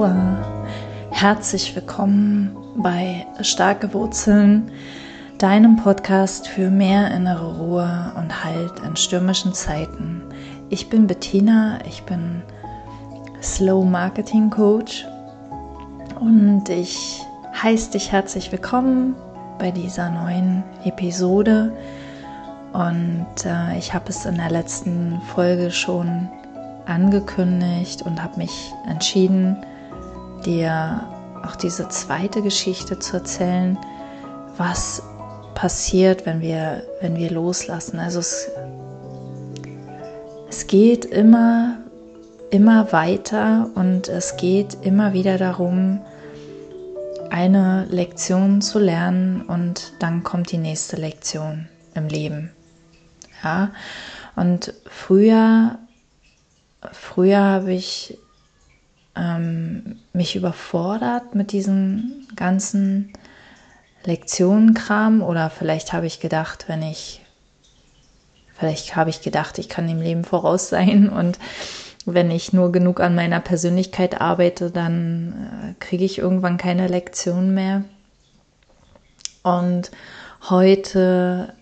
Aloha, herzlich willkommen bei Starke Wurzeln, deinem Podcast für mehr innere Ruhe und Halt in stürmischen Zeiten. Ich bin Bettina, ich bin Slow Marketing Coach und ich heiße dich herzlich willkommen bei dieser neuen Episode. Und äh, ich habe es in der letzten Folge schon angekündigt und habe mich entschieden, dir auch diese zweite Geschichte zu erzählen, was passiert, wenn wir, wenn wir loslassen. Also es, es geht immer, immer weiter und es geht immer wieder darum, eine Lektion zu lernen und dann kommt die nächste Lektion im Leben. Ja, und früher früher habe ich ähm, mich überfordert mit diesem ganzen Lektionenkram oder vielleicht habe ich gedacht, wenn ich, vielleicht habe ich gedacht, ich kann dem Leben voraus sein und wenn ich nur genug an meiner Persönlichkeit arbeite, dann äh, kriege ich irgendwann keine Lektion mehr. Und heute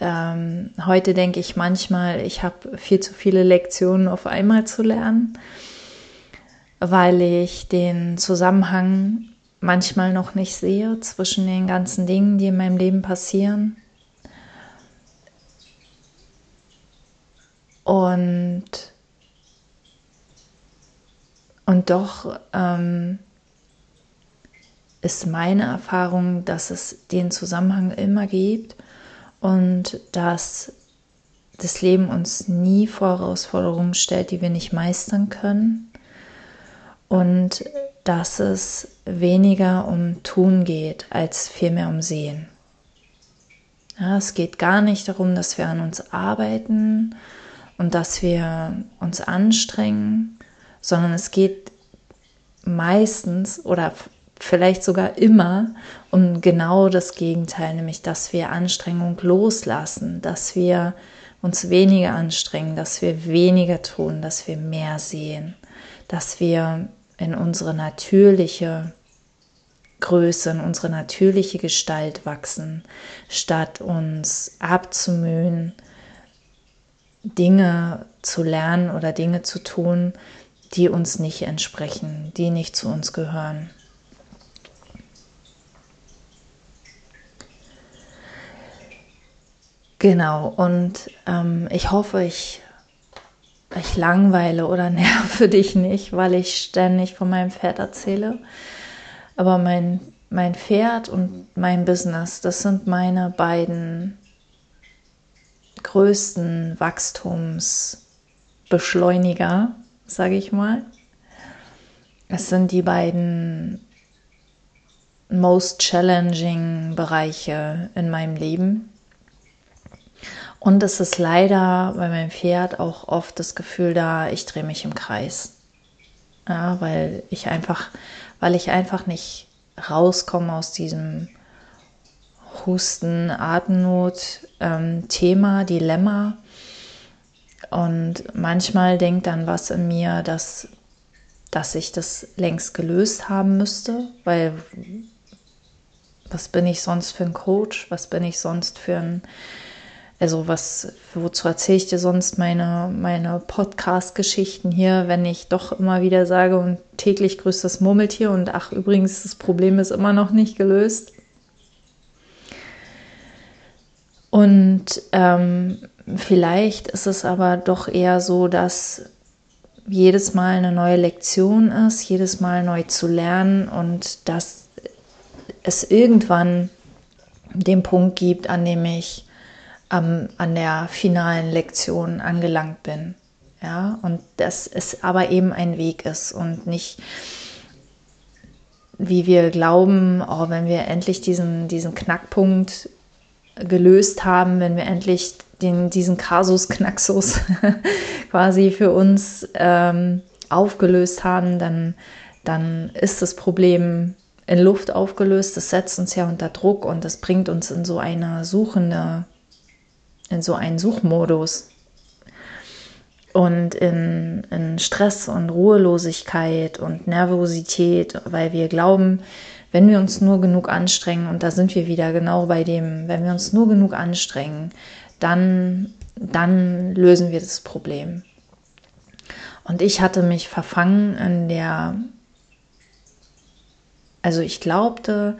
ähm, heute denke ich manchmal, ich habe viel zu viele Lektionen auf einmal zu lernen, weil ich den Zusammenhang manchmal noch nicht sehe zwischen den ganzen Dingen, die in meinem Leben passieren. Und, und doch ähm, ist meine Erfahrung, dass es den Zusammenhang immer gibt und dass das Leben uns nie vor Herausforderungen stellt, die wir nicht meistern können und dass es weniger um Tun geht, als vielmehr um Sehen. Ja, es geht gar nicht darum, dass wir an uns arbeiten und dass wir uns anstrengen, sondern es geht meistens oder vielleicht sogar immer um genau das Gegenteil, nämlich dass wir Anstrengung loslassen, dass wir uns weniger anstrengen, dass wir weniger tun, dass wir mehr sehen, dass wir in unsere natürliche Größe, in unsere natürliche Gestalt wachsen, statt uns abzumühen, Dinge zu lernen oder Dinge zu tun, die uns nicht entsprechen, die nicht zu uns gehören. Genau, und ähm, ich hoffe, ich, ich langweile oder nerve dich nicht, weil ich ständig von meinem Pferd erzähle. Aber mein, mein Pferd und mein Business, das sind meine beiden größten Wachstumsbeschleuniger, sage ich mal. Es sind die beiden most challenging Bereiche in meinem Leben und es ist leider bei meinem Pferd auch oft das Gefühl da, ich drehe mich im Kreis. Ja, weil ich einfach, weil ich einfach nicht rauskomme aus diesem Husten, Atemnot, ähm, Thema, Dilemma. Und manchmal denkt dann was in mir, dass, dass ich das längst gelöst haben müsste, weil was bin ich sonst für ein Coach? Was bin ich sonst für ein also was, wozu erzähle ich dir sonst meine, meine Podcast-Geschichten hier, wenn ich doch immer wieder sage und täglich grüßt das Murmeltier und ach übrigens, das Problem ist immer noch nicht gelöst. Und ähm, vielleicht ist es aber doch eher so, dass jedes Mal eine neue Lektion ist, jedes Mal neu zu lernen und dass es irgendwann den Punkt gibt, an dem ich ähm, an der finalen Lektion angelangt bin. Ja, und dass es aber eben ein Weg ist und nicht, wie wir glauben, oh, wenn wir endlich diesen, diesen Knackpunkt gelöst haben, wenn wir endlich den, diesen Kasus Knaxus quasi für uns ähm, aufgelöst haben, dann, dann ist das Problem in Luft aufgelöst. Das setzt uns ja unter Druck und das bringt uns in so eine suchende in so einen Suchmodus. und in, in Stress und Ruhelosigkeit und Nervosität, weil wir glauben, wenn wir uns nur genug anstrengen, und da sind wir wieder genau bei dem, wenn wir uns nur genug anstrengen, dann, dann lösen wir das Problem. Und ich hatte mich verfangen in der, also ich glaubte,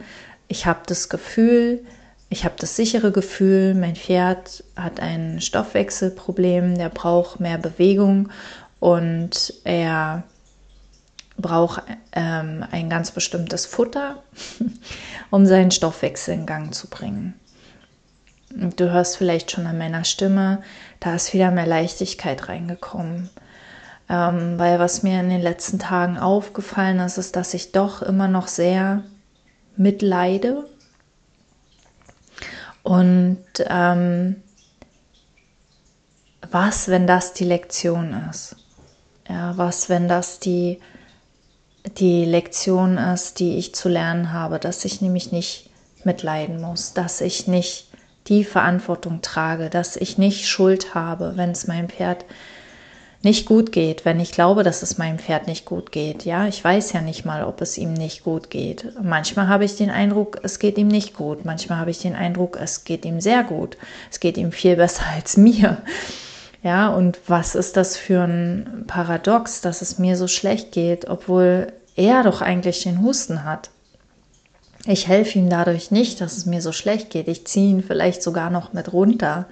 ich habe das Gefühl, ich habe das sichere Gefühl, mein Pferd hat ein Stoffwechselproblem, der braucht mehr Bewegung und er braucht ähm, ein ganz bestimmtes Futter, um seinen Stoffwechsel in Gang zu bringen. Und du hörst vielleicht schon an meiner Stimme, da ist wieder mehr Leichtigkeit reingekommen. Ähm, weil was mir in den letzten Tagen aufgefallen ist, ist, dass ich doch immer noch sehr mitleide. Und ähm, was, wenn das die Lektion ist? Ja, was, wenn das die, die Lektion ist, die ich zu lernen habe, dass ich nämlich nicht mitleiden muss, dass ich nicht die Verantwortung trage, dass ich nicht Schuld habe, wenn es meinem Pferd nicht gut geht, wenn ich glaube, dass es meinem Pferd nicht gut geht. Ja, ich weiß ja nicht mal, ob es ihm nicht gut geht. Manchmal habe ich den Eindruck, es geht ihm nicht gut. Manchmal habe ich den Eindruck, es geht ihm sehr gut. Es geht ihm viel besser als mir. Ja, und was ist das für ein Paradox, dass es mir so schlecht geht, obwohl er doch eigentlich den Husten hat. Ich helfe ihm dadurch nicht, dass es mir so schlecht geht. Ich ziehe ihn vielleicht sogar noch mit runter.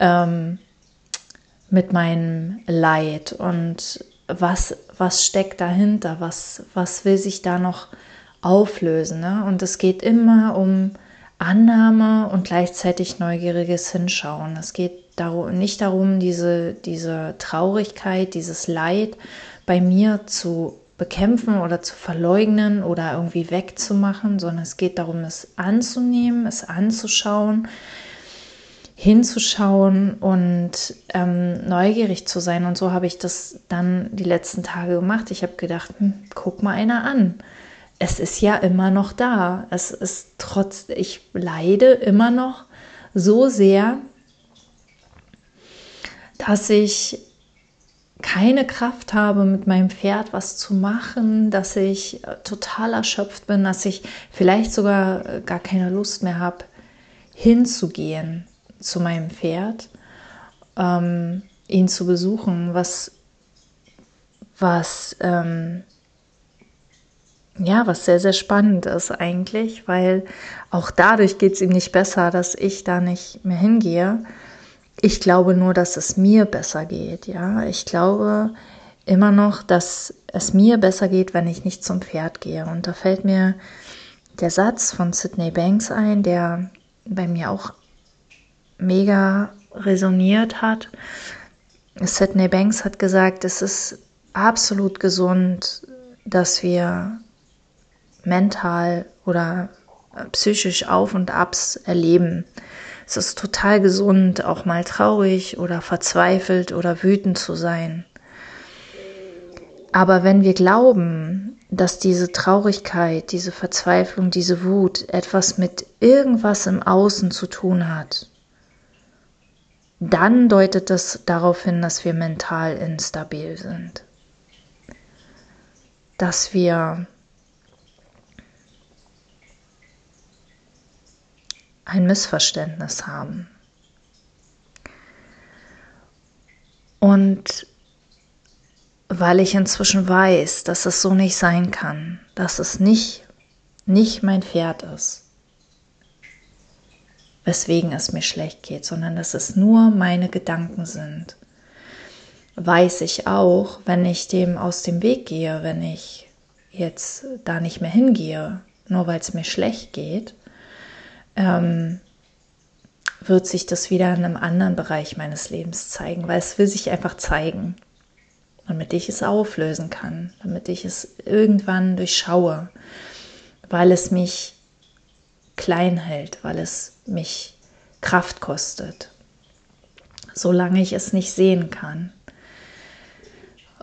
Ähm, mit meinem Leid und was, was steckt dahinter, was, was will sich da noch auflösen. Ne? Und es geht immer um Annahme und gleichzeitig neugieriges Hinschauen. Es geht darum, nicht darum, diese, diese Traurigkeit, dieses Leid bei mir zu bekämpfen oder zu verleugnen oder irgendwie wegzumachen, sondern es geht darum, es anzunehmen, es anzuschauen, hinzuschauen und ähm, neugierig zu sein. Und so habe ich das dann die letzten Tage gemacht. Ich habe gedacht, hm, guck mal einer an. Es ist ja immer noch da. Es ist trotz, ich leide immer noch so sehr, dass ich keine Kraft habe, mit meinem Pferd was zu machen, dass ich äh, total erschöpft bin, dass ich vielleicht sogar äh, gar keine Lust mehr habe, hinzugehen zu meinem Pferd, ähm, ihn zu besuchen, was, was, ähm, ja, was sehr, sehr spannend ist eigentlich, weil auch dadurch geht es ihm nicht besser, dass ich da nicht mehr hingehe. Ich glaube nur, dass es mir besser geht, ja. Ich glaube immer noch, dass es mir besser geht, wenn ich nicht zum Pferd gehe. Und da fällt mir der Satz von Sidney Banks ein, der bei mir auch mega resoniert hat. Sidney Banks hat gesagt, es ist absolut gesund, dass wir mental oder psychisch Auf und Abs erleben. Es ist total gesund, auch mal traurig oder verzweifelt oder wütend zu sein. Aber wenn wir glauben, dass diese Traurigkeit, diese Verzweiflung, diese Wut etwas mit irgendwas im Außen zu tun hat, dann deutet das darauf hin, dass wir mental instabil sind. Dass wir ein Missverständnis haben. Und weil ich inzwischen weiß, dass es so nicht sein kann, dass es nicht, nicht mein Pferd ist, weswegen es mir schlecht geht, sondern dass es nur meine Gedanken sind. Weiß ich auch, wenn ich dem aus dem Weg gehe, wenn ich jetzt da nicht mehr hingehe, nur weil es mir schlecht geht, ähm, wird sich das wieder in einem anderen Bereich meines Lebens zeigen, weil es will sich einfach zeigen, damit ich es auflösen kann, damit ich es irgendwann durchschaue, weil es mich klein hält, weil es mich Kraft kostet, solange ich es nicht sehen kann.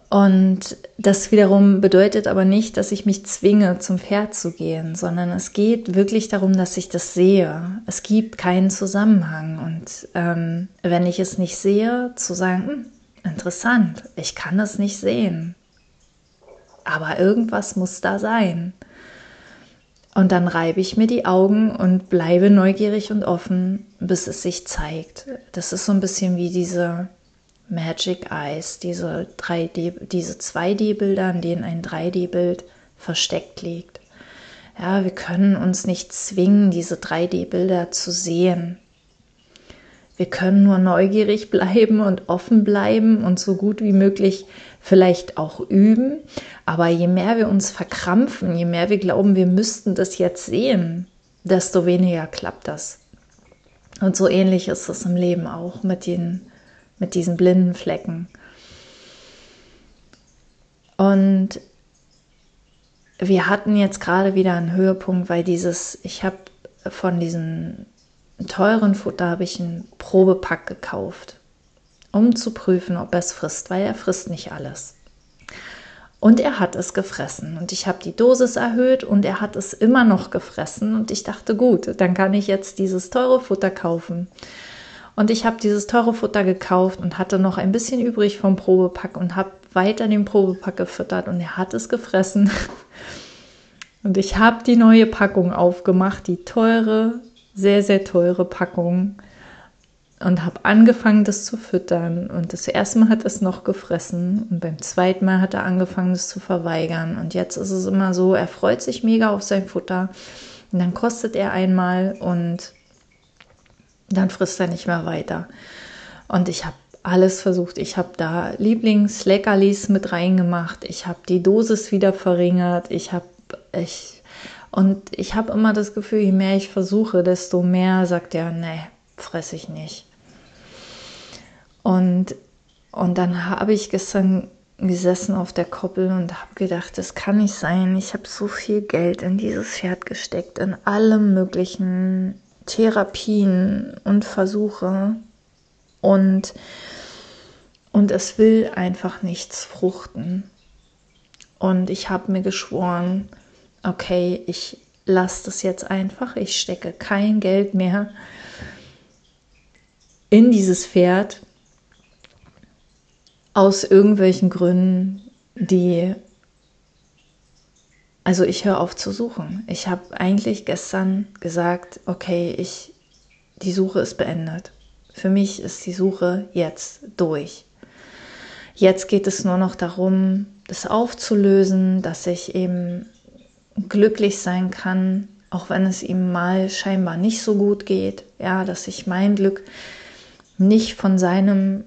Und das wiederum bedeutet aber nicht, dass ich mich zwinge, zum Pferd zu gehen, sondern es geht wirklich darum, dass ich das sehe. Es gibt keinen Zusammenhang. Und ähm, wenn ich es nicht sehe, zu sagen, hm, interessant, ich kann das nicht sehen. Aber irgendwas muss da sein. Und dann reibe ich mir die Augen und bleibe neugierig und offen, bis es sich zeigt. Das ist so ein bisschen wie diese Magic Eyes, diese 3D, diese 2D-Bilder, an denen ein 3D-Bild versteckt liegt. Ja, wir können uns nicht zwingen, diese 3D-Bilder zu sehen. Wir können nur neugierig bleiben und offen bleiben und so gut wie möglich vielleicht auch üben. Aber je mehr wir uns verkrampfen, je mehr wir glauben, wir müssten das jetzt sehen, desto weniger klappt das. Und so ähnlich ist es im Leben auch mit, den, mit diesen blinden Flecken. Und wir hatten jetzt gerade wieder einen Höhepunkt, weil dieses, ich habe von diesen teuren Futter habe ich einen Probepack gekauft, um zu prüfen, ob er es frisst, weil er frisst nicht alles. Und er hat es gefressen. Und ich habe die Dosis erhöht und er hat es immer noch gefressen. Und ich dachte, gut, dann kann ich jetzt dieses teure Futter kaufen. Und ich habe dieses teure Futter gekauft und hatte noch ein bisschen übrig vom Probepack und habe weiter den Probepack gefüttert und er hat es gefressen. Und ich habe die neue Packung aufgemacht, die teure sehr, sehr teure Packung und habe angefangen, das zu füttern. Und das erste Mal hat es noch gefressen und beim zweiten Mal hat er angefangen, das zu verweigern. Und jetzt ist es immer so, er freut sich mega auf sein Futter und dann kostet er einmal und dann frisst er nicht mehr weiter. Und ich habe alles versucht. Ich habe da Lieblingsleckerlis mit reingemacht. Ich habe die Dosis wieder verringert. Ich habe ich und ich habe immer das Gefühl, je mehr ich versuche, desto mehr sagt er, nee, fresse ich nicht. Und, und dann habe ich gestern gesessen auf der Koppel und habe gedacht, das kann nicht sein. Ich habe so viel Geld in dieses Pferd gesteckt, in alle möglichen Therapien und Versuche. Und, und es will einfach nichts fruchten. Und ich habe mir geschworen, okay, ich lasse das jetzt einfach, ich stecke kein Geld mehr in dieses Pferd aus irgendwelchen Gründen, die, also ich höre auf zu suchen. Ich habe eigentlich gestern gesagt, okay, ich, die Suche ist beendet. Für mich ist die Suche jetzt durch. Jetzt geht es nur noch darum, das aufzulösen, dass ich eben glücklich sein kann, auch wenn es ihm mal scheinbar nicht so gut geht, ja, dass ich mein Glück nicht von seinem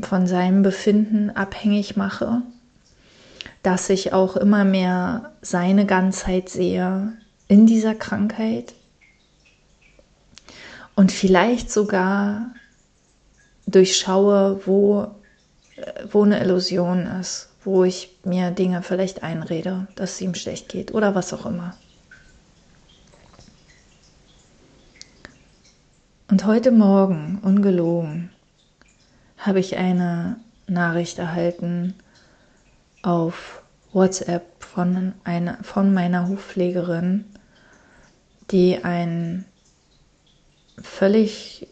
von seinem Befinden abhängig mache, dass ich auch immer mehr seine Ganzheit sehe in dieser Krankheit und vielleicht sogar durchschaue, wo, wo eine Illusion ist, wo ich mir Dinge vielleicht einrede, dass es ihm schlecht geht oder was auch immer. Und heute Morgen, ungelogen, habe ich eine Nachricht erhalten auf WhatsApp von, einer, von meiner Hufpflegerin, die ein völlig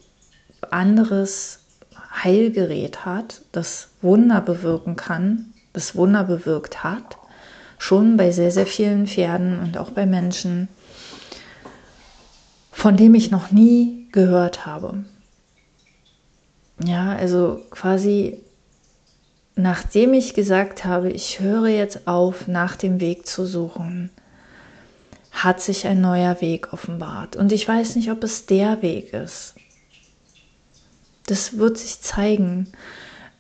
anderes Heilgerät hat, das Wunder bewirken kann das Wunder bewirkt hat, schon bei sehr, sehr vielen Pferden und auch bei Menschen, von dem ich noch nie gehört habe. Ja, also quasi nachdem ich gesagt habe, ich höre jetzt auf, nach dem Weg zu suchen, hat sich ein neuer Weg offenbart. Und ich weiß nicht, ob es der Weg ist. Das wird sich zeigen.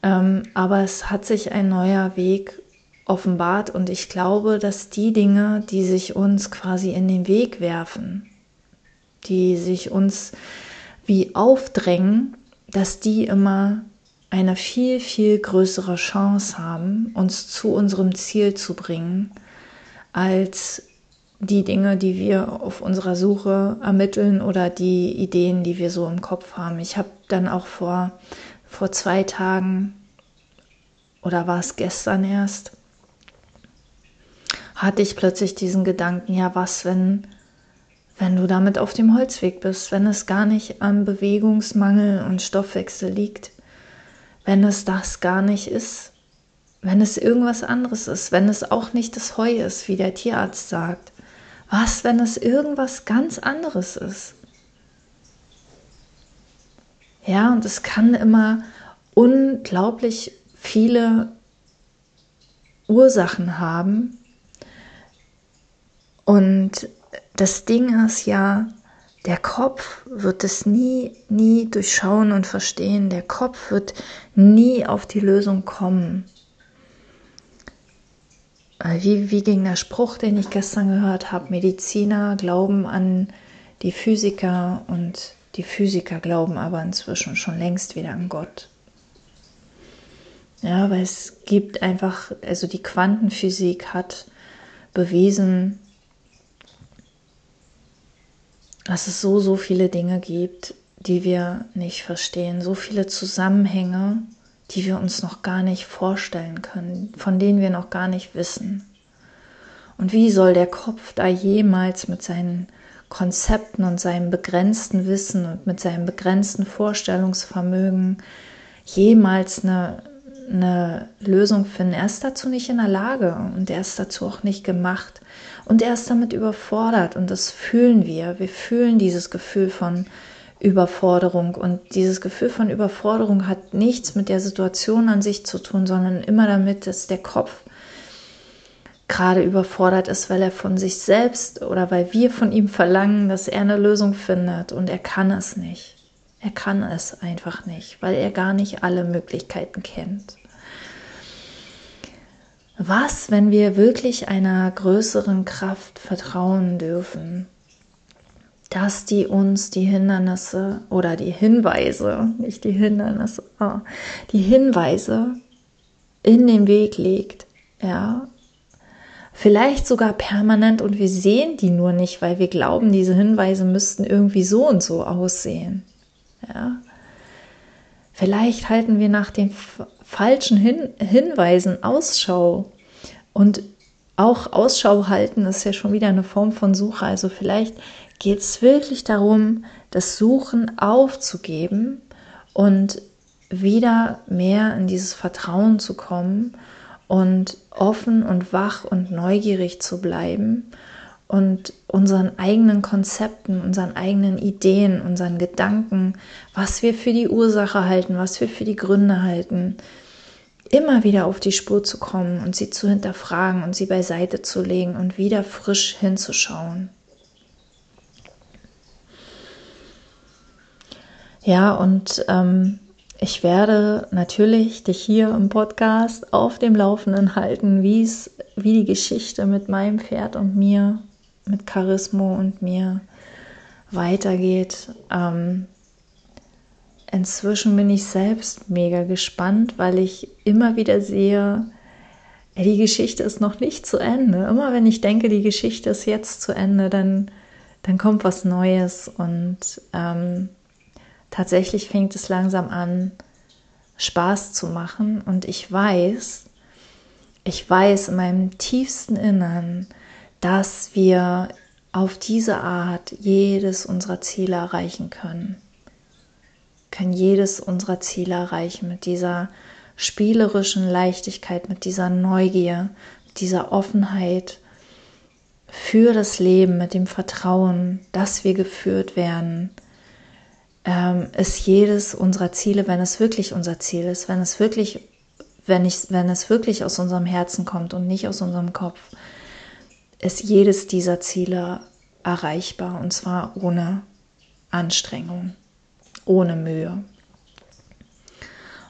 Ähm, aber es hat sich ein neuer Weg offenbart und ich glaube, dass die Dinge, die sich uns quasi in den Weg werfen, die sich uns wie aufdrängen, dass die immer eine viel, viel größere Chance haben, uns zu unserem Ziel zu bringen, als die Dinge, die wir auf unserer Suche ermitteln oder die Ideen, die wir so im Kopf haben. Ich habe dann auch vor vor zwei Tagen oder war es gestern erst, hatte ich plötzlich diesen Gedanken, ja, was, wenn, wenn du damit auf dem Holzweg bist, wenn es gar nicht am Bewegungsmangel und Stoffwechsel liegt, wenn es das gar nicht ist, wenn es irgendwas anderes ist, wenn es auch nicht das Heu ist, wie der Tierarzt sagt? Was, wenn es irgendwas ganz anderes ist? Ja, und es kann immer unglaublich viele Ursachen haben. Und das Ding ist ja, der Kopf wird es nie, nie durchschauen und verstehen. Der Kopf wird nie auf die Lösung kommen. Wie, wie ging der Spruch, den ich gestern gehört habe? Mediziner glauben an die Physiker und die Physiker glauben aber inzwischen schon längst wieder an Gott. Ja, weil es gibt einfach, also die Quantenphysik hat bewiesen, dass es so, so viele Dinge gibt, die wir nicht verstehen, so viele Zusammenhänge, die wir uns noch gar nicht vorstellen können, von denen wir noch gar nicht wissen. Und wie soll der Kopf da jemals mit seinen Konzepten und seinem begrenzten Wissen und mit seinem begrenzten Vorstellungsvermögen jemals eine, eine Lösung finden? Er ist dazu nicht in der Lage und er ist dazu auch nicht gemacht. Und er ist damit überfordert und das fühlen wir. Wir fühlen dieses Gefühl von Überforderung und dieses Gefühl von Überforderung hat nichts mit der Situation an sich zu tun, sondern immer damit, dass der Kopf gerade überfordert ist, weil er von sich selbst oder weil wir von ihm verlangen, dass er eine Lösung findet und er kann es nicht. Er kann es einfach nicht, weil er gar nicht alle Möglichkeiten kennt. Was, wenn wir wirklich einer größeren Kraft vertrauen dürfen, dass die uns die Hindernisse oder die Hinweise, nicht die Hindernisse, oh, die Hinweise in den Weg legt, ja, vielleicht sogar permanent und wir sehen die nur nicht, weil wir glauben, diese Hinweise müssten irgendwie so und so aussehen, ja. Vielleicht halten wir nach den falschen Hin Hinweisen Ausschau. Und auch Ausschau halten ist ja schon wieder eine Form von Suche. Also vielleicht geht es wirklich darum, das Suchen aufzugeben und wieder mehr in dieses Vertrauen zu kommen und offen und wach und neugierig zu bleiben und unseren eigenen Konzepten, unseren eigenen Ideen, unseren Gedanken, was wir für die Ursache halten, was wir für die Gründe halten, immer wieder auf die Spur zu kommen und sie zu hinterfragen und sie beiseite zu legen und wieder frisch hinzuschauen. Ja, und ähm, ich werde natürlich dich hier im Podcast auf dem Laufenden halten, wie wie die Geschichte mit meinem Pferd und mir mit Charismo und mir weitergeht. Ähm, inzwischen bin ich selbst mega gespannt, weil ich immer wieder sehe, die Geschichte ist noch nicht zu Ende. Immer wenn ich denke, die Geschichte ist jetzt zu Ende, dann, dann kommt was Neues und ähm, tatsächlich fängt es langsam an, Spaß zu machen und ich weiß, ich weiß in meinem tiefsten Innern, dass wir auf diese Art jedes unserer Ziele erreichen können. Können jedes unserer Ziele erreichen mit dieser spielerischen Leichtigkeit, mit dieser Neugier, mit dieser Offenheit für das Leben, mit dem Vertrauen, dass wir geführt werden, ähm, ist jedes unserer Ziele, wenn es wirklich unser Ziel ist, wenn es wirklich, wenn ich, wenn es wirklich aus unserem Herzen kommt und nicht aus unserem Kopf, ist jedes dieser Ziele erreichbar und zwar ohne Anstrengung, ohne Mühe.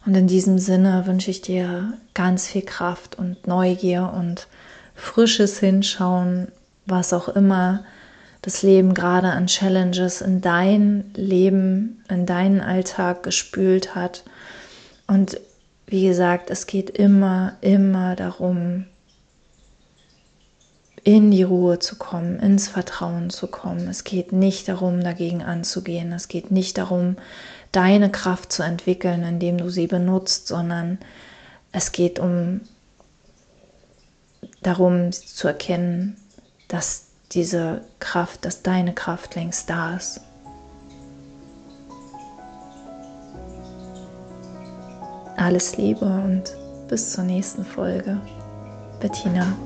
Und in diesem Sinne wünsche ich dir ganz viel Kraft und Neugier und frisches Hinschauen, was auch immer das Leben gerade an Challenges in dein Leben, in deinen Alltag gespült hat. Und wie gesagt, es geht immer, immer darum, in die Ruhe zu kommen, ins Vertrauen zu kommen. Es geht nicht darum, dagegen anzugehen. Es geht nicht darum, deine Kraft zu entwickeln, indem du sie benutzt, sondern es geht um darum zu erkennen, dass diese Kraft, dass deine Kraft längst da ist. Alles Liebe und bis zur nächsten Folge. Bettina.